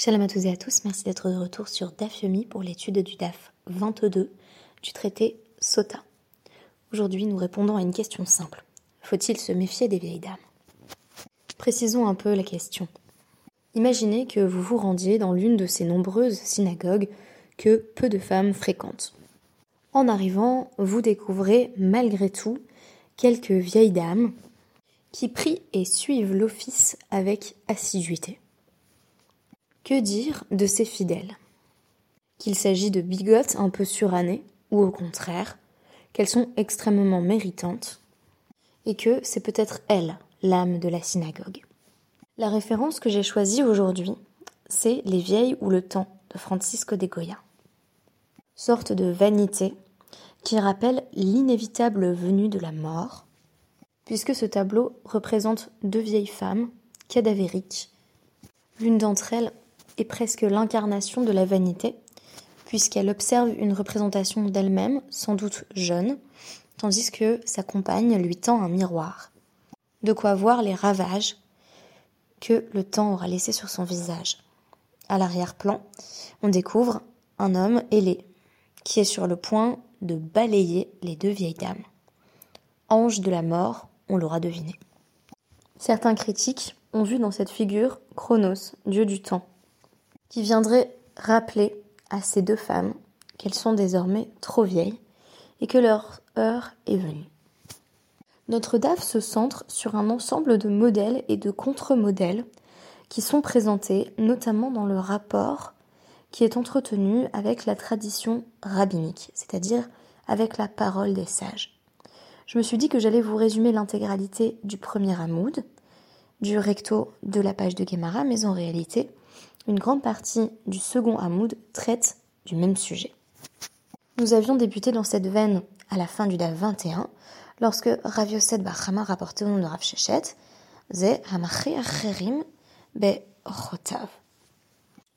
Shalom à tous et à tous, merci d'être de retour sur DAF Yomi pour l'étude du DAF 22 du traité Sota. Aujourd'hui, nous répondons à une question simple. Faut-il se méfier des vieilles dames? Précisons un peu la question. Imaginez que vous vous rendiez dans l'une de ces nombreuses synagogues que peu de femmes fréquentent. En arrivant, vous découvrez malgré tout quelques vieilles dames qui prient et suivent l'office avec assiduité. Que dire de ces fidèles? Qu'il s'agit de bigotes un peu surannées, ou au contraire, qu'elles sont extrêmement méritantes, et que c'est peut-être elles, l'âme de la synagogue. La référence que j'ai choisie aujourd'hui, c'est Les vieilles ou le temps de Francisco de Goya. Sorte de vanité qui rappelle l'inévitable venue de la mort, puisque ce tableau représente deux vieilles femmes cadavériques, l'une d'entre elles est presque l'incarnation de la vanité, puisqu'elle observe une représentation d'elle-même, sans doute jeune, tandis que sa compagne lui tend un miroir. De quoi voir les ravages que le temps aura laissés sur son visage. À l'arrière-plan, on découvre un homme ailé, qui est sur le point de balayer les deux vieilles dames. Ange de la mort, on l'aura deviné. Certains critiques ont vu dans cette figure Chronos, dieu du temps, qui viendrait rappeler à ces deux femmes qu'elles sont désormais trop vieilles et que leur heure est venue. Notre DAF se centre sur un ensemble de modèles et de contre-modèles qui sont présentés notamment dans le rapport qui est entretenu avec la tradition rabbinique, c'est-à-dire avec la parole des sages. Je me suis dit que j'allais vous résumer l'intégralité du premier Hamoud, du recto de la page de Gemara, mais en réalité, une grande partie du second Hamoud traite du même sujet. Nous avions débuté dans cette veine à la fin du DAF 21, lorsque Rav Yosef Bachama rapportait au nom de Rav Shechet, Ze Acherim Be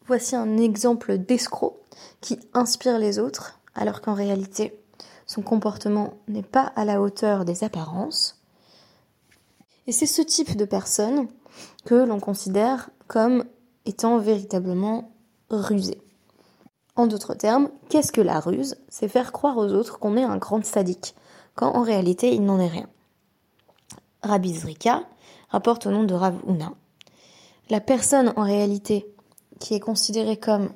Voici un exemple d'escroc qui inspire les autres, alors qu'en réalité, son comportement n'est pas à la hauteur des apparences. Et c'est ce type de personne que l'on considère comme étant véritablement rusé. En d'autres termes, qu'est-ce que la ruse? C'est faire croire aux autres qu'on est un grand sadique, quand en réalité il n'en est rien. Rabbi Zrika rapporte au nom de Rav Una. La personne en réalité qui est considérée comme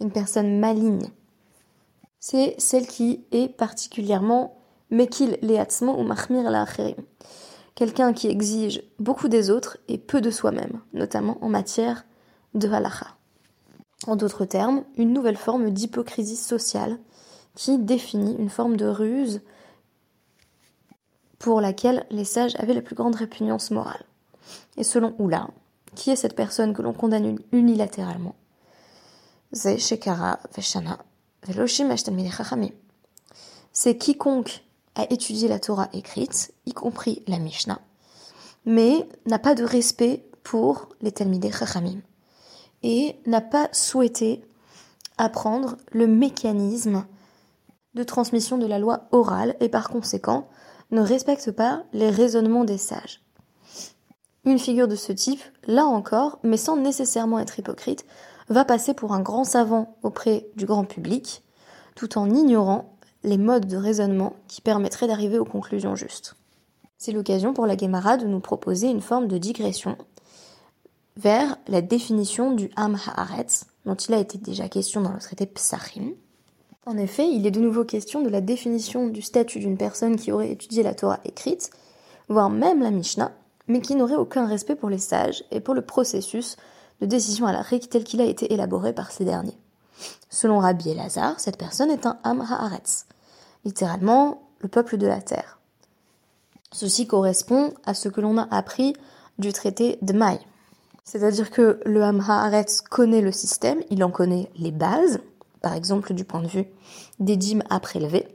une personne maligne, c'est celle qui est particulièrement mekil leatzmo ou mahmir la quelqu'un qui exige beaucoup des autres et peu de soi-même, notamment en matière de. En d'autres termes, une nouvelle forme d'hypocrisie sociale qui définit une forme de ruse pour laquelle les sages avaient la plus grande répugnance morale. Et selon Oula, qui est cette personne que l'on condamne unilatéralement C'est quiconque a étudié la Torah écrite, y compris la Mishnah, mais n'a pas de respect pour les Talmidei Chachamim et n'a pas souhaité apprendre le mécanisme de transmission de la loi orale et par conséquent ne respecte pas les raisonnements des sages. Une figure de ce type, là encore, mais sans nécessairement être hypocrite, va passer pour un grand savant auprès du grand public, tout en ignorant les modes de raisonnement qui permettraient d'arriver aux conclusions justes. C'est l'occasion pour la Guémara de nous proposer une forme de digression vers la définition du Am Haaretz, dont il a été déjà question dans le traité Psachim. En effet, il est de nouveau question de la définition du statut d'une personne qui aurait étudié la Torah écrite, voire même la Mishnah, mais qui n'aurait aucun respect pour les sages et pour le processus de décision à la règle tel qu'il a été élaboré par ces derniers. Selon Rabbi Elazar, cette personne est un Am Haaretz, littéralement le peuple de la terre. Ceci correspond à ce que l'on a appris du traité de c'est-à-dire que le Haaretz connaît le système, il en connaît les bases, par exemple du point de vue des dîmes à prélever.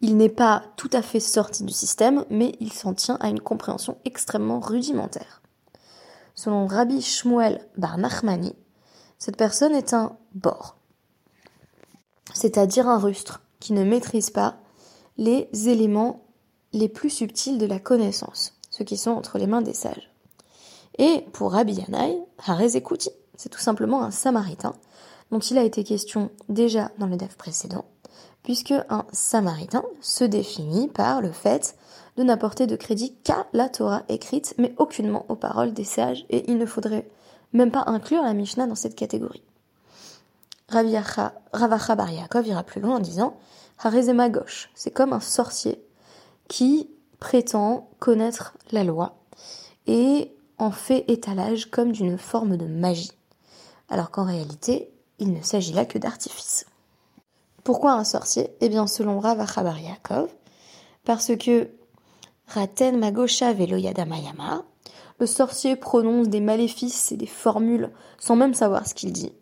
Il n'est pas tout à fait sorti du système, mais il s'en tient à une compréhension extrêmement rudimentaire. Selon Rabbi Shmuel Bar Nachmani, cette personne est un bord, c'est-à-dire un rustre qui ne maîtrise pas les éléments les plus subtils de la connaissance, ceux qui sont entre les mains des sages. Et pour Rabbi Yanaï, Harez c'est tout simplement un samaritain, dont il a été question déjà dans le DEF précédent, puisque un samaritain se définit par le fait de n'apporter de crédit qu'à la Torah écrite, mais aucunement aux paroles des sages, et il ne faudrait même pas inclure la Mishnah dans cette catégorie. Ravacha Bar ira plus loin en disant Harezema gauche, c'est comme un sorcier qui prétend connaître la loi et en fait étalage comme d'une forme de magie, alors qu'en réalité, il ne s'agit là que d'artifice. Pourquoi un sorcier? Eh bien, selon Ravacha Bar Yaakov, parce que Raten Magosha Veloyada Mayama, le sorcier prononce des maléfices et des formules sans même savoir ce qu'il dit.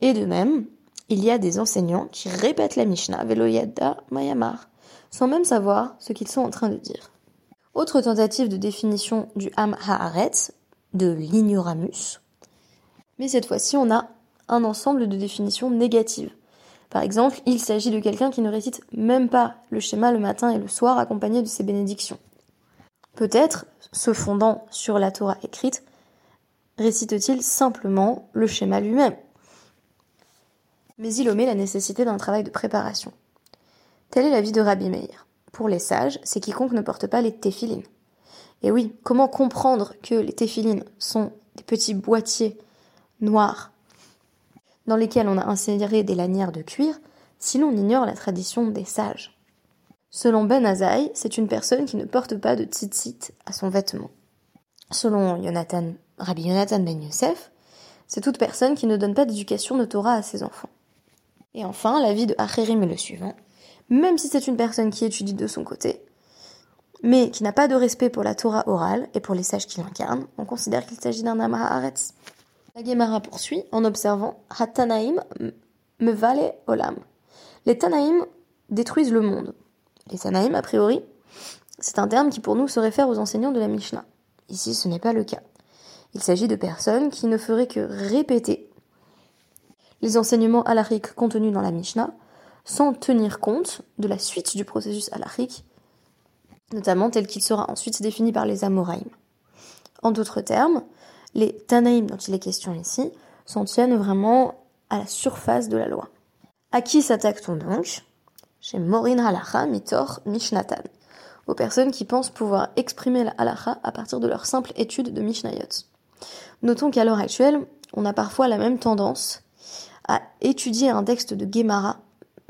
Et de même, il y a des enseignants qui répètent la Mishnah Veloyada Mayamar, sans même savoir ce qu'ils sont en train de dire. Autre tentative de définition du Ham Haaretz, de l'ignoramus. Mais cette fois-ci, on a un ensemble de définitions négatives. Par exemple, il s'agit de quelqu'un qui ne récite même pas le schéma le matin et le soir accompagné de ses bénédictions. Peut-être, se fondant sur la Torah écrite, récite-t-il simplement le schéma lui-même. Mais il omet la nécessité d'un travail de préparation. Tel est l'avis de Rabbi Meir. Pour les sages, c'est quiconque ne porte pas les téphilines. Et oui, comment comprendre que les téphilines sont des petits boîtiers noirs dans lesquels on a inséré des lanières de cuir si l'on ignore la tradition des sages? Selon Ben Azaï, c'est une personne qui ne porte pas de tzitzit à son vêtement. Selon Rabbi Yonatan Ben Yosef, c'est toute personne qui ne donne pas d'éducation de Torah à ses enfants. Et enfin, l'avis de Acherim est le suivant même si c'est une personne qui étudie de son côté, mais qui n'a pas de respect pour la Torah orale et pour les sages qui l'incarnent, on considère qu'il s'agit d'un Amara Haaretz. La Gemara poursuit en observant Hatanaim me vale olam. Les Tanaïm détruisent le monde. Les Tanaïm, a priori, c'est un terme qui pour nous se réfère aux enseignants de la Mishnah. Ici, ce n'est pas le cas. Il s'agit de personnes qui ne feraient que répéter les enseignements halachiques contenus dans la Mishnah sans tenir compte de la suite du processus halachique, notamment tel qu'il sera ensuite défini par les Amoraïm. En d'autres termes, les Tanaïm dont il est question ici s'en tiennent vraiment à la surface de la loi. À qui s'attaque-t-on donc Chez Morin Halacha Mitor Mishnatan, aux personnes qui pensent pouvoir exprimer la halacha à partir de leur simple étude de Mishnayot. Notons qu'à l'heure actuelle, on a parfois la même tendance à étudier un texte de Gemara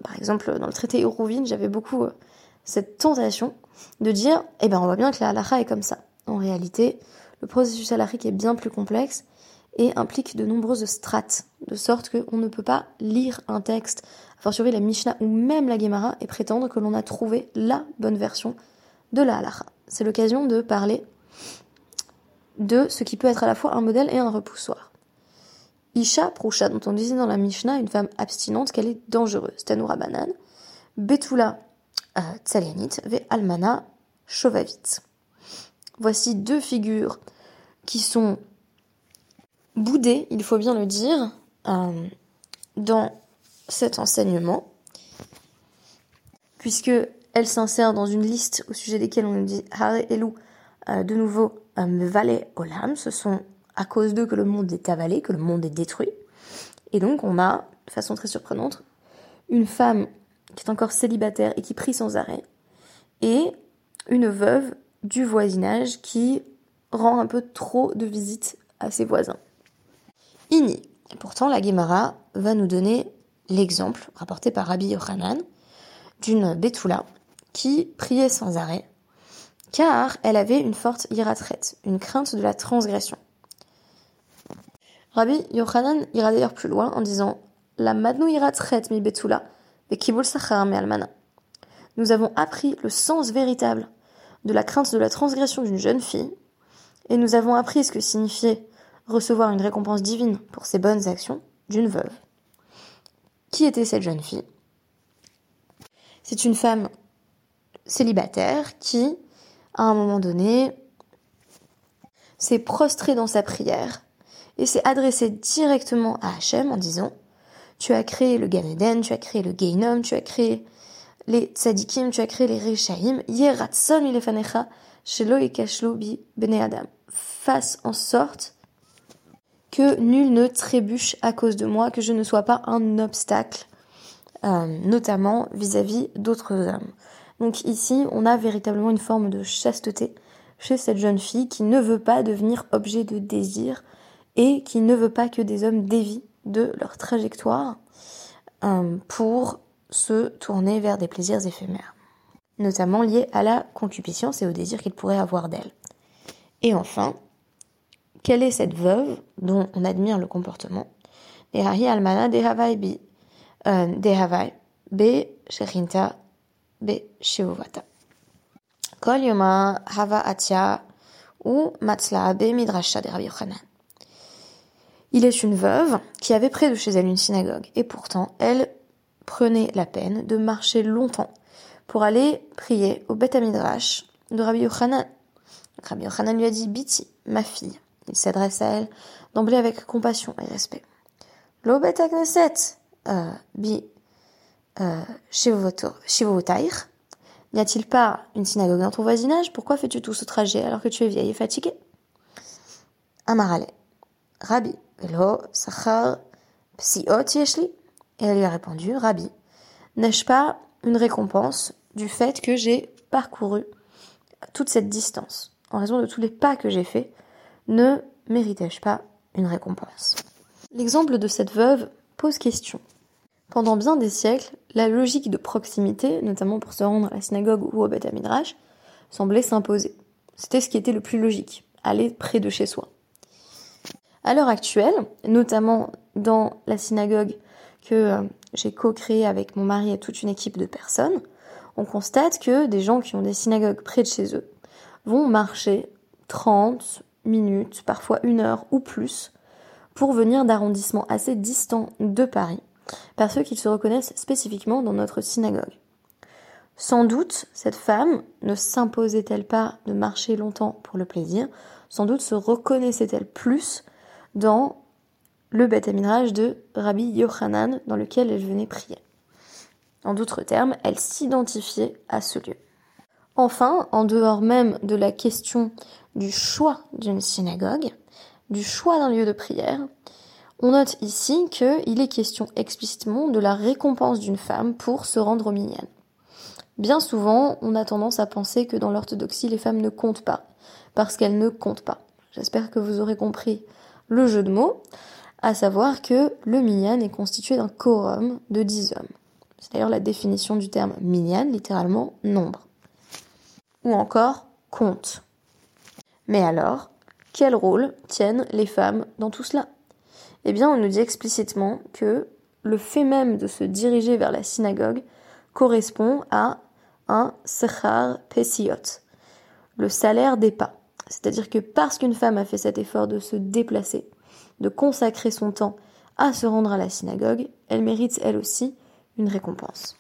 par exemple, dans le traité Eurouvine, j'avais beaucoup euh, cette tentation de dire, eh ben, on voit bien que la halakha est comme ça. En réalité, le processus halakhique est bien plus complexe et implique de nombreuses strates, de sorte qu'on ne peut pas lire un texte, a fortiori la Mishnah ou même la Gemara, et prétendre que l'on a trouvé la bonne version de la halakha. C'est l'occasion de parler de ce qui peut être à la fois un modèle et un repoussoir. Isha Prusha, dont on disait dans la Mishnah, une femme abstinente, qu'elle est dangereuse. Tanoura Banan. Betula euh, Tsalianit, Ve Almana Shovavit. Voici deux figures qui sont boudées, il faut bien le dire, euh, dans cet enseignement, puisque elle s'insère dans une liste au sujet desquelles on nous dit Hare Elou, euh, de nouveau, Vale Olam, ce sont à cause d'eux que le monde est avalé, que le monde est détruit. Et donc on a, de façon très surprenante, une femme qui est encore célibataire et qui prie sans arrêt, et une veuve du voisinage qui rend un peu trop de visites à ses voisins. Ini. pourtant, la Gemara va nous donner l'exemple, rapporté par Rabbi Yochanan, d'une Betula qui priait sans arrêt, car elle avait une forte iratrette, une crainte de la transgression. Rabbi Yochanan ira d'ailleurs plus loin en disant La madnou ira mi betula, kibul sachar me almana. Nous avons appris le sens véritable de la crainte de la transgression d'une jeune fille, et nous avons appris ce que signifiait recevoir une récompense divine pour ses bonnes actions d'une veuve. Qui était cette jeune fille? C'est une femme célibataire qui, à un moment donné, s'est prostrée dans sa prière et s'est adressé directement à Hachem en disant Tu as créé le Gan Eden, tu as créé le Geinom, tu as créé les Tzadikim, tu as créé les Rechaim, Yeratson ilefanecha, Shelo bi Bene Adam. Fasse en sorte que nul ne trébuche à cause de moi, que je ne sois pas un obstacle, euh, notamment vis-à-vis d'autres hommes. Donc ici, on a véritablement une forme de chasteté chez cette jeune fille qui ne veut pas devenir objet de désir et qui ne veut pas que des hommes dévient de leur trajectoire euh, pour se tourner vers des plaisirs éphémères, notamment liés à la concupiscence et au désir qu'il pourrait avoir d'elle. Et enfin, quelle est cette veuve dont on admire le comportement? Almana bi euh, be sherinta be Kol yoma hava atia ou matzla be midrasha de Rabbi Yochanan. Il est une veuve qui avait près de chez elle une synagogue et pourtant elle prenait la peine de marcher longtemps pour aller prier au Beth Midrash de Rabbi Yochanan. Rabbi Yochanan lui a dit Biti, ma fille. Il s'adresse à elle d'emblée avec compassion et respect. Lo Bet euh, bi euh, shivotair. N'y a-t-il pas une synagogue dans ton voisinage? Pourquoi fais-tu tout ce trajet alors que tu es vieille et fatiguée? Amarale. Rabbi, Velo, Sachar, Psiot Yeshli. Et elle lui a répondu, Rabbi, n'ai-je pas une récompense du fait que j'ai parcouru toute cette distance? En raison de tous les pas que j'ai faits Ne méritais-je pas une récompense? L'exemple de cette veuve pose question. Pendant bien des siècles, la logique de proximité, notamment pour se rendre à la synagogue ou au Beth semblait s'imposer. C'était ce qui était le plus logique, aller près de chez soi. À l'heure actuelle, notamment dans la synagogue que euh, j'ai co-créée avec mon mari et toute une équipe de personnes, on constate que des gens qui ont des synagogues près de chez eux vont marcher 30 minutes, parfois une heure ou plus, pour venir d'arrondissements assez distants de Paris, parce qu'ils se reconnaissent spécifiquement dans notre synagogue. Sans doute, cette femme ne s'imposait-elle pas de marcher longtemps pour le plaisir, sans doute se reconnaissait-elle plus dans le Beth de Rabbi Yochanan dans lequel elle venait prier. En d'autres termes, elle s'identifiait à ce lieu. Enfin, en dehors même de la question du choix d'une synagogue, du choix d'un lieu de prière, on note ici qu'il est question explicitement de la récompense d'une femme pour se rendre au minyan. Bien souvent, on a tendance à penser que dans l'orthodoxie, les femmes ne comptent pas, parce qu'elles ne comptent pas. J'espère que vous aurez compris le jeu de mots, à savoir que le minyan est constitué d'un quorum de 10 hommes. C'est d'ailleurs la définition du terme minyan, littéralement nombre. Ou encore compte. Mais alors, quel rôle tiennent les femmes dans tout cela? Eh bien, on nous dit explicitement que le fait même de se diriger vers la synagogue correspond à un sechar pesiot, le salaire des pas. C'est-à-dire que parce qu'une femme a fait cet effort de se déplacer, de consacrer son temps à se rendre à la synagogue, elle mérite elle aussi une récompense.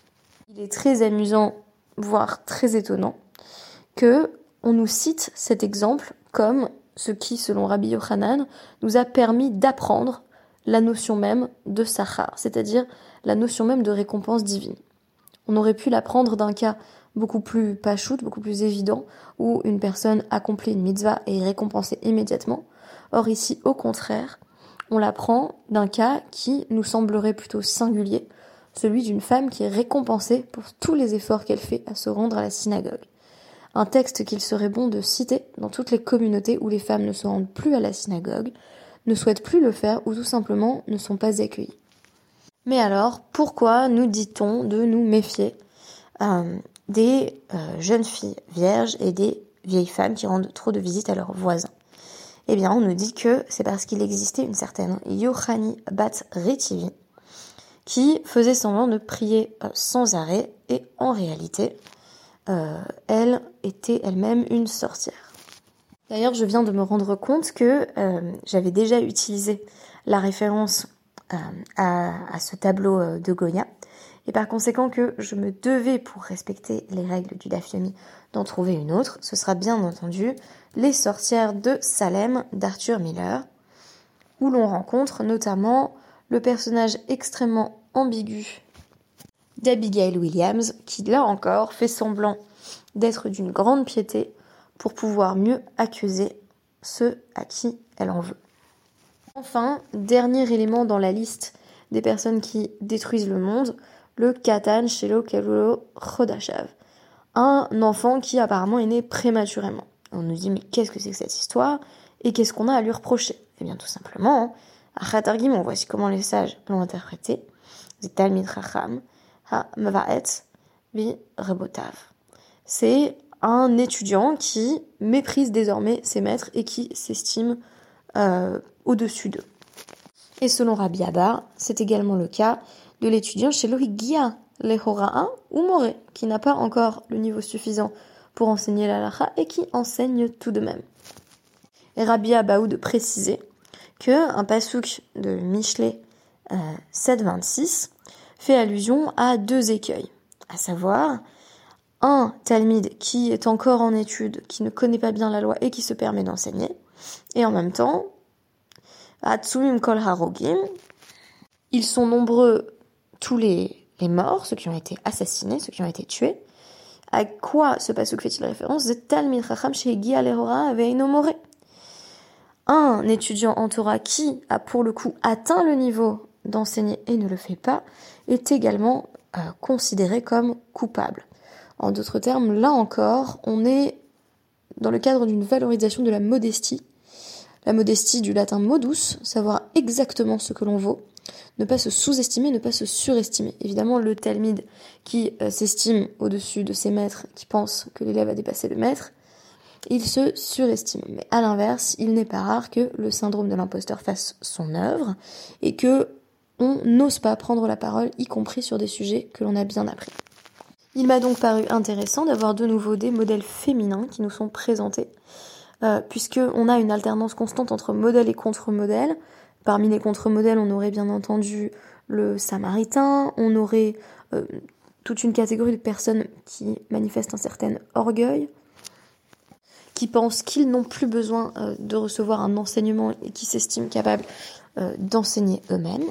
Il est très amusant, voire très étonnant, que on nous cite cet exemple comme ce qui, selon Rabbi Yochanan, nous a permis d'apprendre la notion même de sachar, c'est-à-dire la notion même de récompense divine. On aurait pu l'apprendre d'un cas beaucoup plus pachout, beaucoup plus évident, où une personne accomplit une mitzvah et est récompensée immédiatement. Or ici, au contraire, on l'apprend d'un cas qui nous semblerait plutôt singulier, celui d'une femme qui est récompensée pour tous les efforts qu'elle fait à se rendre à la synagogue. Un texte qu'il serait bon de citer dans toutes les communautés où les femmes ne se rendent plus à la synagogue, ne souhaitent plus le faire ou tout simplement ne sont pas accueillies. Mais alors, pourquoi nous dit-on de nous méfier euh, des euh, jeunes filles vierges et des vieilles femmes qui rendent trop de visites à leurs voisins. Eh bien, on nous dit que c'est parce qu'il existait une certaine Yohani Bat Retivi qui faisait semblant de prier euh, sans arrêt et en réalité, euh, elle était elle-même une sorcière. D'ailleurs, je viens de me rendre compte que j'avais déjà utilisé la référence à, à, ce tableau de Goya et par conséquent que je me devais, pour respecter les règles du Dafyomi, d'en trouver une autre, ce sera bien entendu Les sorcières de Salem d'Arthur Miller, où l'on rencontre notamment le personnage extrêmement ambigu d'Abigail Williams, qui là encore fait semblant d'être d'une grande piété pour pouvoir mieux accuser ceux à qui elle en veut. Enfin, dernier élément dans la liste des personnes qui détruisent le monde, le Katan Shelo Kelulo Chodashav. Un enfant qui apparemment est né prématurément. On nous dit mais qu'est-ce que c'est que cette histoire? Et qu'est-ce qu'on a à lui reprocher? Eh bien tout simplement, à Khatargim, voici comment les sages l'ont interprété. C'est un étudiant qui méprise désormais ses maîtres et qui s'estime euh, au-dessus d'eux. Et selon Rabbi Abba, c'est également le cas de l'étudiant chez Lohigia, Lehora'a ou Moré, qui n'a pas encore le niveau suffisant pour enseigner la lacha et qui enseigne tout de même. Et Rabbi préciser que un de Michelet euh, 7.26 fait allusion à deux écueils, à savoir un talmide qui est encore en étude, qui ne connaît pas bien la loi et qui se permet d'enseigner, et en même temps, Atsumim Kol Harogim, ils sont nombreux tous les, morts, ceux qui ont été assassinés, ceux qui ont été tués. À quoi ce passage fait-il référence? Un étudiant en Torah qui a pour le coup atteint le niveau d'enseigner et ne le fait pas est également euh, considéré comme coupable. En d'autres termes, là encore, on est dans le cadre d'une valorisation de la modestie. La modestie du latin modus, savoir exactement ce que l'on vaut, ne pas se sous-estimer, ne pas se surestimer. Évidemment, le talmide qui euh, s'estime au-dessus de ses maîtres, qui pense que l'élève a dépassé le maître, il se surestime. Mais à l'inverse, il n'est pas rare que le syndrome de l'imposteur fasse son œuvre et que on n'ose pas prendre la parole, y compris sur des sujets que l'on a bien appris. Il m'a donc paru intéressant d'avoir de nouveau des modèles féminins qui nous sont présentés, euh, puisque a une alternance constante entre modèle et contre-modèle. Parmi les contre-modèles, on aurait bien entendu le samaritain, on aurait euh, toute une catégorie de personnes qui manifestent un certain orgueil, qui pensent qu'ils n'ont plus besoin euh, de recevoir un enseignement et qui s'estiment capables euh, d'enseigner eux-mêmes.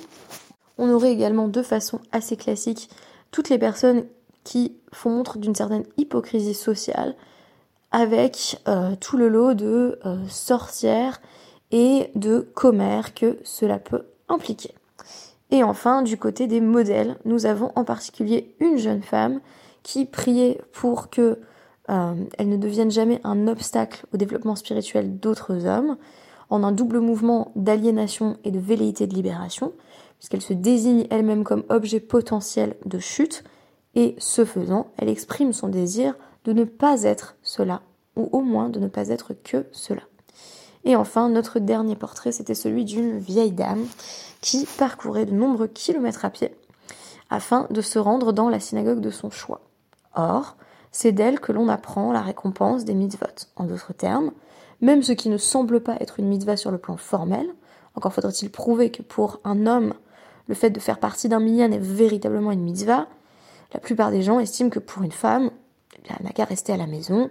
On aurait également de façon assez classique toutes les personnes qui font montre d'une certaine hypocrisie sociale avec tout le lot de sorcières et de commères que cela peut impliquer. Et enfin, du côté des modèles, nous avons en particulier une jeune femme qui priait pour que euh, elle ne devienne jamais un obstacle au développement spirituel d'autres hommes, en un double mouvement d'aliénation et de velléité de libération, puisqu'elle se désigne elle-même comme objet potentiel de chute, et ce faisant, elle exprime son désir de ne pas être cela, ou au moins de ne pas être que cela. Et enfin, notre dernier portrait, c'était celui d'une vieille dame qui parcourait de nombreux kilomètres à pied afin de se rendre dans la synagogue de son choix. Or, c'est d'elle que l'on apprend la récompense des mitzvot. En d'autres termes, même ce qui ne semble pas être une mitzvah sur le plan formel, encore faudrait-il prouver que pour un homme, le fait de faire partie d'un minyan est véritablement une mitzvah, la plupart des gens estiment que pour une femme, eh elle n'a qu'à rester à la maison,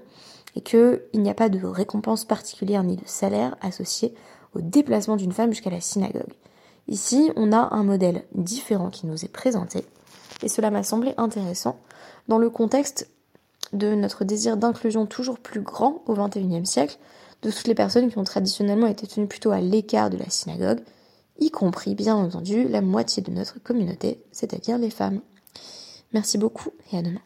et qu'il n'y a pas de récompense particulière ni de salaire associé au déplacement d'une femme jusqu'à la synagogue. Ici, on a un modèle différent qui nous est présenté, et cela m'a semblé intéressant dans le contexte de notre désir d'inclusion toujours plus grand au XXIe siècle de toutes les personnes qui ont traditionnellement été tenues plutôt à l'écart de la synagogue, y compris bien entendu la moitié de notre communauté, c'est-à-dire les femmes. Merci beaucoup et à demain.